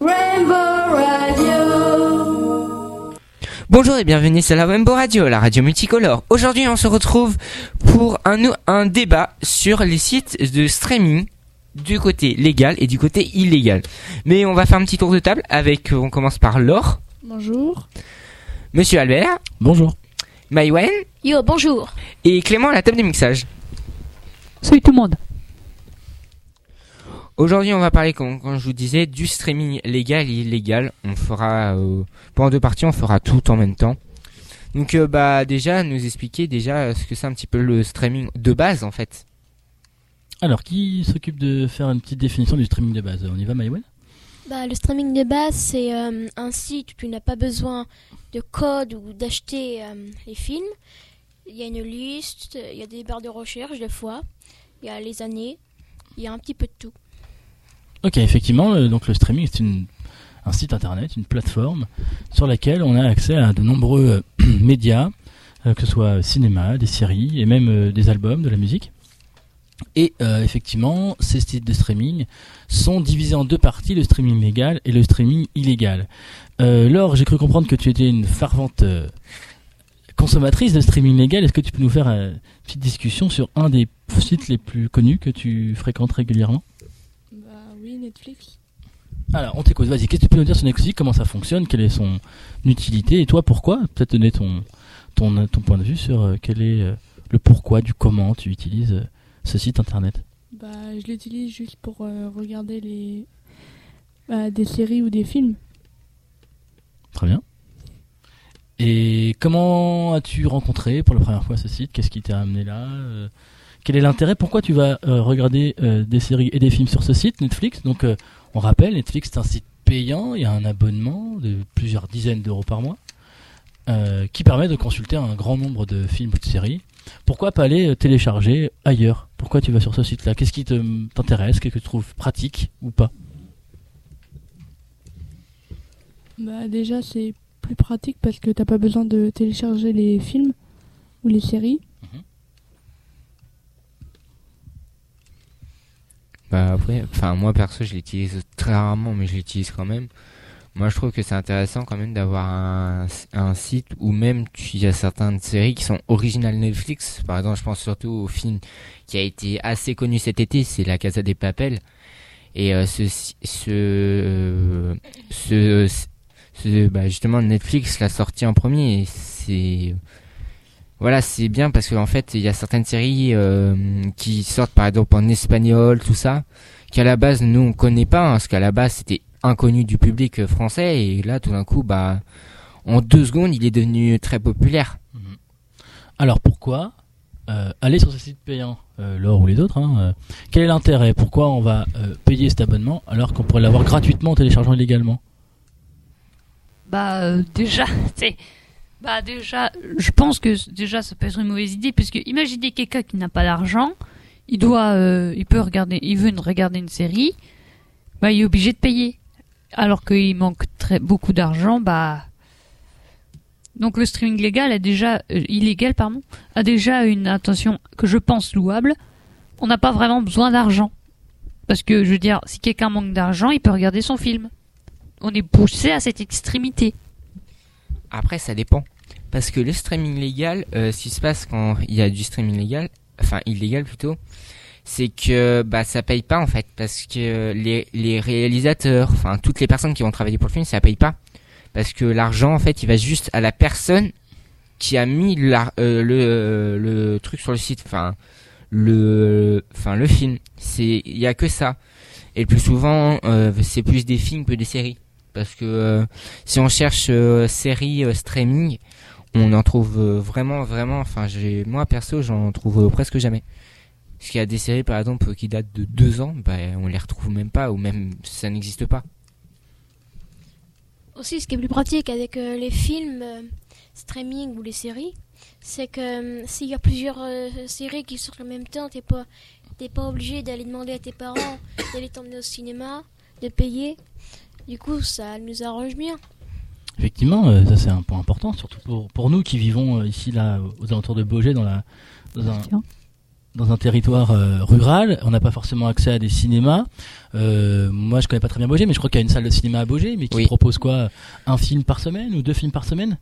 Rainbow Radio. Bonjour et bienvenue sur la Rainbow Radio, la radio multicolore. Aujourd'hui, on se retrouve pour un, débat sur les sites de streaming du côté légal et du côté illégal. Mais on va faire un petit tour de table avec, on commence par Laure, Bonjour. Monsieur Albert, Bonjour. Maïwen Yo, bonjour. et Clément à la table des mixages. Salut tout le monde. Aujourd'hui, on va parler, comme, comme je vous disais, du streaming légal et illégal. On fera, euh, pendant deux parties, on fera tout en même temps. Donc, euh, bah, déjà, nous expliquer déjà euh, ce que c'est un petit peu le streaming de base, en fait. Alors, qui s'occupe de faire une petite définition du streaming de base? On y va, Maïwen? Bah, le streaming de base, c'est euh, un site où tu n'as pas besoin de code ou d'acheter euh, les films. Il y a une liste, il y a des barres de recherche des fois, il y a les années, il y a un petit peu de tout. Ok, effectivement, euh, donc le streaming, c'est une- un site internet, une plateforme sur laquelle on a accès à de nombreux euh, médias, euh, que ce soit cinéma, des séries et même des albums, de la musique. Et effectivement, ces sites de streaming sont divisés en deux parties, le streaming légal et le streaming illégal. Laure, j'ai cru comprendre que tu étais une fervente consommatrice de streaming légal. Est-ce que tu peux nous faire une petite discussion sur un des sites les plus connus que tu fréquentes régulièrement? Netflix. alors, on t'écoute. Vas-y, qu'est-ce que tu peux nous dire sur Netflix? Comment ça fonctionne? Quelle est son utilité? Et toi, pourquoi? Peut-être donner ton, ton, ton point de vue sur euh, quel est euh, le pourquoi du comment tu utilises euh, ce site internet. Bah je l'utilise juste pour regarder les bah, des séries ou des films. Très bien. Et comment as-tu rencontré pour la première fois ce site? Qu'est-ce qui t'a amené là Quel est l'intérêt? Pourquoi tu vas euh, regarder euh, des séries et des films sur ce site Netflix? Donc, euh, on rappelle, Netflix c'est un site payant. Il y a un abonnement de plusieurs dizaines d'euros par mois qui permet de consulter un grand nombre de films ou de séries. Pourquoi pas aller télécharger ailleurs? Pourquoi tu vas sur ce site-là? Qu'est-ce qui t'intéresse? Qu'est-ce que tu trouves pratique ou pas? Bah déjà c'est plus pratique parce que t'as pas besoin de télécharger les films ou les séries. Bah après, enfin moi perso je l'utilise très rarement mais je l'utilise quand même. Moi je trouve que c'est intéressant quand même d'avoir un, un site où même il y a certaines séries qui sont originales Netflix. Par exemple je pense surtout au film qui a été assez connu cet été, c'est La Casa des Papel. Et euh, ce, ce, euh, ce, ce- bah, justement Netflix l'a sorti en premier et c'est voilà, c'est bien parce qu'en fait, il y a certaines séries euh, qui sortent par exemple en espagnol, tout ça, qu'à la base nous on connaît pas, hein, parce qu'à la base c'était inconnu du public euh, français et là tout d'un coup, bah, en deux secondes, il est devenu très populaire. Alors pourquoi euh, aller sur ce site payant, euh, Laure ou les autres hein, euh, Quel est l'intérêt? Pourquoi on va euh, payer cet abonnement alors qu'on pourrait l'avoir gratuitement en téléchargeant illégalement? Bah euh, déjà, c'est bah déjà, je pense que déjà ça peut être une mauvaise idée puisque imaginez quelqu'un qui n'a pas d'argent, il doit, euh, il peut regarder, il veut regarder une série, bah il est obligé de payer, alors qu'il manque très beaucoup d'argent, bah donc le streaming légal a déjà euh, illégal pardon a déjà une intention que je pense louable. On n'a pas vraiment besoin d'argent parce que je veux dire, si quelqu'un manque d'argent, il peut regarder son film. On est poussé à cette extrémité. Après, ça dépend. Parce que le streaming légal, euh, ce qui se passe quand il y a du streaming légal, enfin illégal plutôt, c'est que bah ça paye pas en fait, parce que les, les réalisateurs, enfin toutes les personnes qui vont travailler pour le film, ça paye pas, parce que l'argent en fait, il va juste à la personne qui a mis la, euh, le le truc sur le site, enfin le enfin le film, c'est il y a que ça. Et le plus souvent, euh, c'est plus des films que des séries, parce que euh, si on cherche euh, série euh, streaming, on en trouve vraiment, vraiment. Enfin, moi perso, j'en trouve presque jamais. Parce qu'il y a des séries, par exemple, qui datent de deux ans, bah, on les retrouve même pas, ou même ça n'existe pas. Aussi, ce qui est plus pratique avec les films streaming ou les séries, c'est que s'il y a plusieurs séries qui sortent en même temps, t'es pas, t'es pas obligé d'aller demander à tes parents d'aller t'emmener au cinéma, de payer. Du coup, ça nous arrange bien. Effectivement, euh, ça c'est un point important, surtout pour, pour nous qui vivons euh, ici là aux alentours de Beaugé dans la dans un, Tiens. dans un territoire euh, rural, on n'a pas forcément accès à des cinémas. Euh, moi, je connais pas très bien Beaugé, mais je crois qu'il y a une salle de cinéma à Beaugé, mais qui Oui. propose quoi? Un film par semaine ou deux films par semaine?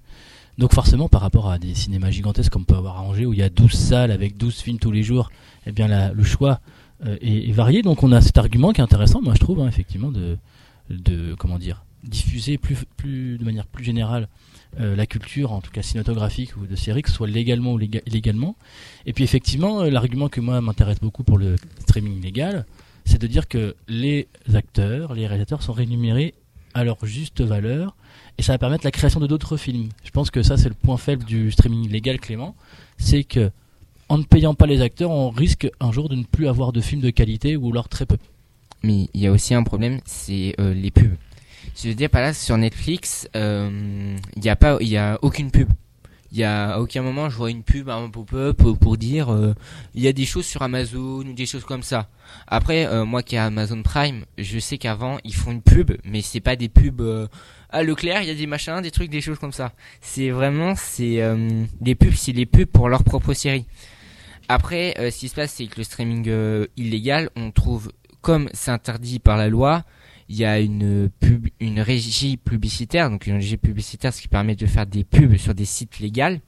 Donc forcément, par rapport à des cinémas gigantesques comme on peut avoir à Angers, où il y a 12 salles avec 12 films tous les jours, eh bien la- le choix euh, est, est varié. Donc on a cet argument qui est intéressant, moi je trouve, hein, effectivement, de, de comment dire, diffuser plus, plus de manière plus générale euh, la culture, en tout cas cinématographique ou de série, que ce soit légalement ou léga- illégalement. Et puis effectivement, euh, l'argument que moi m'intéresse beaucoup pour le streaming légal, c'est de dire que les acteurs, les réalisateurs sont rémunérés à leur juste valeur et ça va permettre la création de d'autres films. Je pense que ça c'est le point faible du streaming légal, Clément, c'est que en ne payant pas les acteurs, on risque un jour de ne plus avoir de films de qualité ou alors très peu. Mais il y a aussi un problème, c'est euh, les pubs. Je veux dire, par là, sur Netflix, euh, il n'y a pas, y a aucune pub. Il y a à aucun moment, je vois une pub, un pop-up pour, dire, euh, il y a des choses sur Amazon ou des choses comme ça. Après, euh, moi qui ai Amazon Prime, je sais qu'avant ils font une pub, mais c'est pas des pubs. Euh, à Leclerc, il y a des machins, des trucs, des choses comme ça. C'est vraiment, c'est euh, les pubs, c'est les pubs pour leur propre série. Après, euh, ce qui se passe, c'est que le streaming euh, illégal, on trouve, comme c'est interdit par la loi, il y a une pub, une régie publicitaire, donc une régie publicitaire, ce qui permet de faire des pubs sur des sites légaux.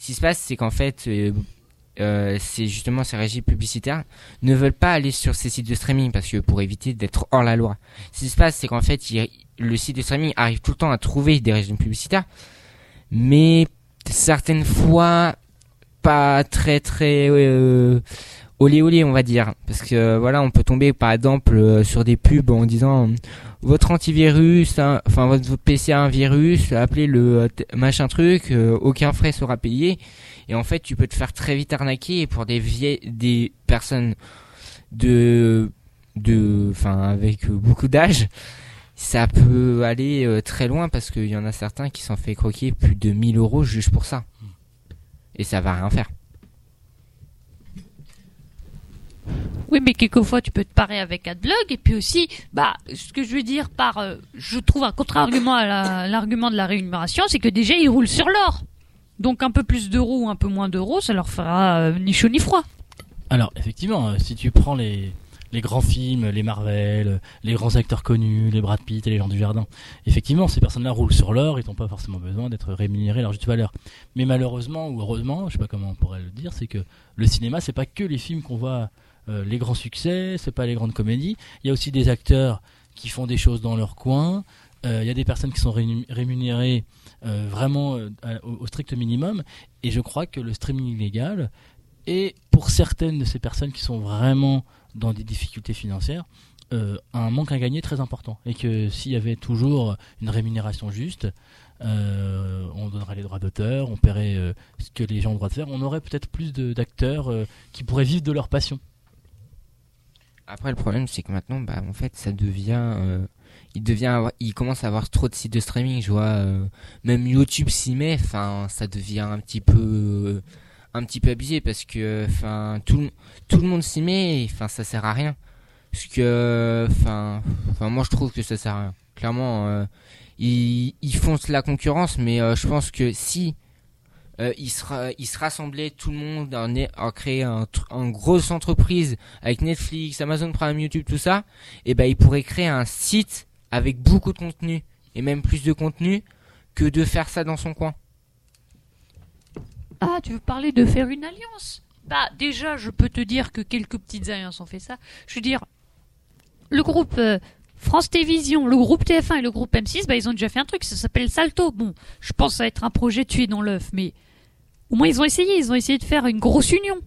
Ce qui se passe, c'est qu'en fait, euh, euh, c'est justement ces régies publicitaires ne veulent pas aller sur ces sites de streaming parce que pour éviter d'être hors la loi. Ce qui se passe, c'est qu'en fait, le site de streaming arrive tout le temps à trouver des régies publicitaires, mais certaines fois pas très très euh, olé olé on va dire. Parce que voilà on peut tomber par exemple euh, sur des pubs en disant euh, votre antivirus hein, enfin votre, PC a un virus appelez le euh, machin truc aucun frais sera payé. Et en fait tu peux te faire très vite arnaquer et pour des vieilles des personnes de de enfin avec beaucoup d'âge. Ça peut aller très loin parce qu'il y en a certains qui s'en fait croquer plus de 1000 euros juste pour ça. Et ça va rien faire Oui, mais quelquefois tu peux te parer avec AdBlog et puis aussi, bah, ce que je veux dire par, euh, je trouve un contre-argument à la- l'argument de la rémunération, c'est que déjà ils roulent sur l'or. Donc un peu plus d'euros ou un peu moins d'euros, ça leur fera euh, ni chaud ni froid. Alors, effectivement, euh, si tu prends les, grands films, les Marvel, les grands acteurs connus, les Brad Pitt et les gens du jardin, effectivement, ces personnes-là roulent sur l'or, ils n'ont pas forcément besoin d'être rémunérés à leur juste valeur. Mais malheureusement, ou heureusement, je sais pas comment on pourrait le dire, c'est que le cinéma, c'est pas que les films qu'on voit, euh, les grands succès, c'est pas les grandes comédies. Il y a aussi des acteurs qui font des choses dans leur coin. Euh, Il y a des personnes qui sont rému- rémunérées euh, vraiment au, strict minimum. Et je crois que le streaming illégal et pour certaines de ces personnes qui sont vraiment dans des difficultés financières, un manque à gagner très important. Et que s'il y avait toujours une rémunération juste, on donnerait les droits d'auteur, on paierait ce que les gens ont le droit de faire, on aurait peut-être plus d'acteurs qui pourraient vivre de leur passion. Après, le problème, c'est que maintenant, bah, en fait, ça devient, euh, il devient, il commence à avoir trop de sites de streaming. Je vois, euh, même YouTube s'y met. Enfin, ça devient un petit peu, euh, un petit peu abusé parce que, enfin, tout, tout le monde s'y met. et, Enfin, ça sert à rien. Parce que, enfin, moi, je trouve que ça sert à rien. Clairement, ils, ils font la concurrence, mais je pense que si euh, ils, se ils se rassemblaient tout le monde en, en créer un, grosse entreprise avec Netflix, Amazon Prime, YouTube, tout ça, et ben ils pourraient créer un site avec beaucoup de contenu et même plus de contenu que de faire ça dans son coin. Ah, tu veux parler de faire une alliance? Bah, déjà, je peux te dire que quelques petites alliances ont fait ça. Je veux dire, le groupe euh, France Télévisions, le groupe TF1 et le groupe M6, bah, ils ont déjà fait un truc, ça s'appelle Salto. Bon, je pense que ça va être un projet tué dans l'œuf, mais au moins ils ont essayé, ils ont essayé de faire une grosse union.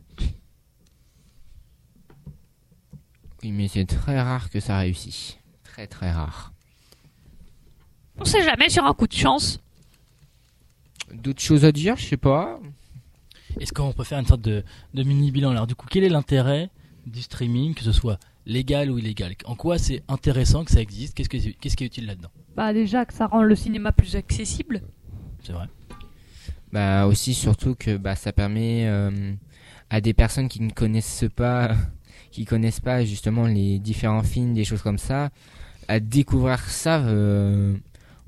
Oui, mais c'est très rare que ça réussisse. Très très rare. On sait jamais sur un coup de chance. D'autres choses à dire, je sais pas. Est-ce qu'on peut faire une sorte de, de mini bilan Alors du coup, quel est l'intérêt du streaming, que ce soit légal ou illégal? En quoi c'est intéressant que ça existe? Qu'est-ce que- qu'est-ce qui est utile là-dedans? Bah, déjà que ça rend le cinéma plus accessible. C'est vrai. Bah aussi surtout que bah ça permet euh, à des personnes qui ne connaissent pas qui connaissent pas justement les différents films des choses comme ça à découvrir ça euh,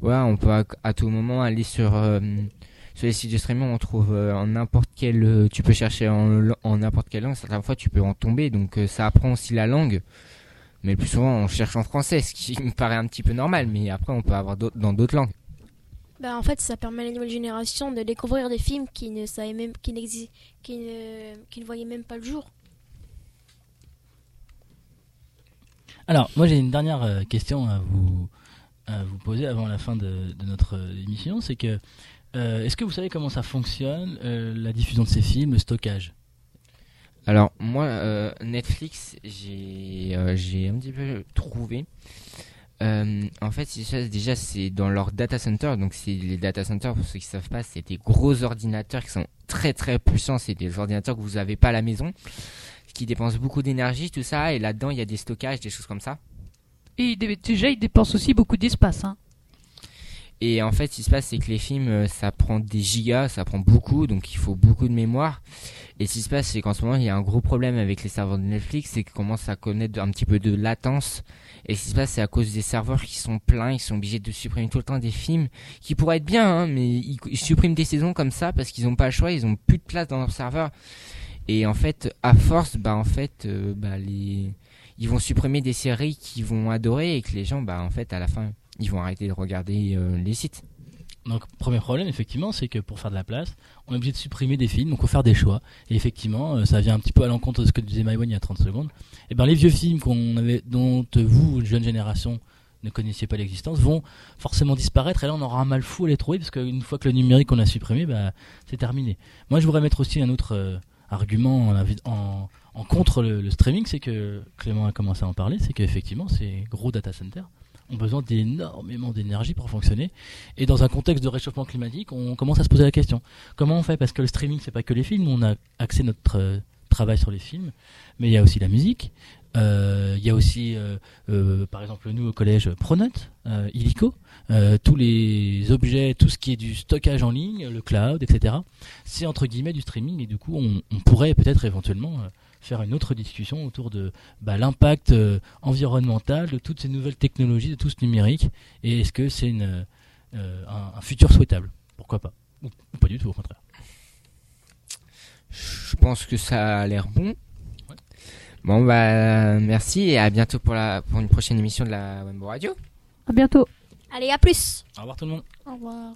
on peut à, tout moment aller sur euh, sur les sites de streaming, on trouve euh, en n'importe quel, tu peux chercher en, en n'importe quelle langue. Certaines fois, tu peux en tomber, donc ça apprend aussi la langue. Mais le plus souvent, on cherche en français, ce qui me paraît un petit peu normal. Mais après, on peut avoir dans d'autres langues. Bah, en fait, ça permet à la nouvelle génération de découvrir des films qui ne savaient même, qui qui ne, qui ne voyaient même pas le jour. Alors, moi j'ai une dernière euh, question à vous, à vous poser avant la fin de, de notre euh, émission. C'est que, euh, est-ce que vous savez comment ça fonctionne, euh, la diffusion de ces films, le stockage? Alors moi, euh, Netflix, j'ai euh, j'ai un petit peu trouvé. Euh, en fait, déjà c'est dans leur data center, donc c'est les data centers pour ceux qui savent pas, c'est des gros ordinateurs qui sont très très puissants, c'est des ordinateurs que vous avez pas à la maison, qui dépensent beaucoup d'énergie, tout ça, et là-dedans il y a des stockages, des choses comme ça. Et déjà, il dépense aussi beaucoup d'espace. Hein. Et en fait, ce qui se passe, c'est que les films, euh, ça prend des gigas, ça prend beaucoup, donc il faut beaucoup de mémoire. Et ce qui se passe, c'est qu'en ce moment, il y a un gros problème avec les serveurs de Netflix, c'est qu'ils commencent à connaître un petit peu de latence. Et ce qui se passe, c'est à cause des serveurs qui sont pleins, ils sont obligés de supprimer tout le temps des films qui pourraient être bien, hein, mais ils, suppriment des saisons comme ça parce qu'ils n'ont pas le choix, ils ont plus de place dans leur serveur. Et en fait, à force, bah en fait, euh, bah les, ils vont supprimer des séries qu'ils vont adorer et que les gens, bah en fait, à la fin, ils vont arrêter de regarder euh, les sites. Donc, premier problème, effectivement, c'est que pour faire de la place, on est obligé de supprimer des films, donc il faut faire des choix. Et effectivement, euh, ça vient un petit peu à l'encontre de ce que disait Maïwan il y a 30 secondes. Et ben, les vieux films qu'on avait, dont vous, jeune génération, ne connaissiez pas l'existence, vont forcément disparaître. Et là, on aura un mal fou à les trouver, parce qu'une fois que le numérique on a supprimé, bah, c'est terminé. Moi, je voudrais mettre aussi un autre euh, argument en, contre le, le streaming, c'est que Clément a commencé à en parler, c'est qu'effectivement, ces gros data centers ont besoin d'énormément d'énergie pour fonctionner. Et dans un contexte de réchauffement climatique, on commence à se poser la question comment on fait? Parce que le streaming, c'est pas que les films. On a axé notre euh, travail sur les films, mais il y a aussi la musique. Euh, Il y a aussi, euh, par exemple, nous au collège Pronote, Illico, tous les objets, tout ce qui est du stockage en ligne, le cloud, etc. C'est entre guillemets du streaming et du coup, on, pourrait peut-être éventuellement faire une autre discussion autour de bah, l'impact euh, environnemental de toutes ces nouvelles technologies, de tout ce numérique, et est-ce que c'est une, euh, un, un futur souhaitable? Pourquoi pas? Ou, ou pas du tout, au contraire. Je pense que ça a l'air bon. Bon bah merci et à bientôt pour la pour une prochaine émission de la Wembo Radio. À bientôt. Allez, à plus Au revoir tout le monde. Au revoir.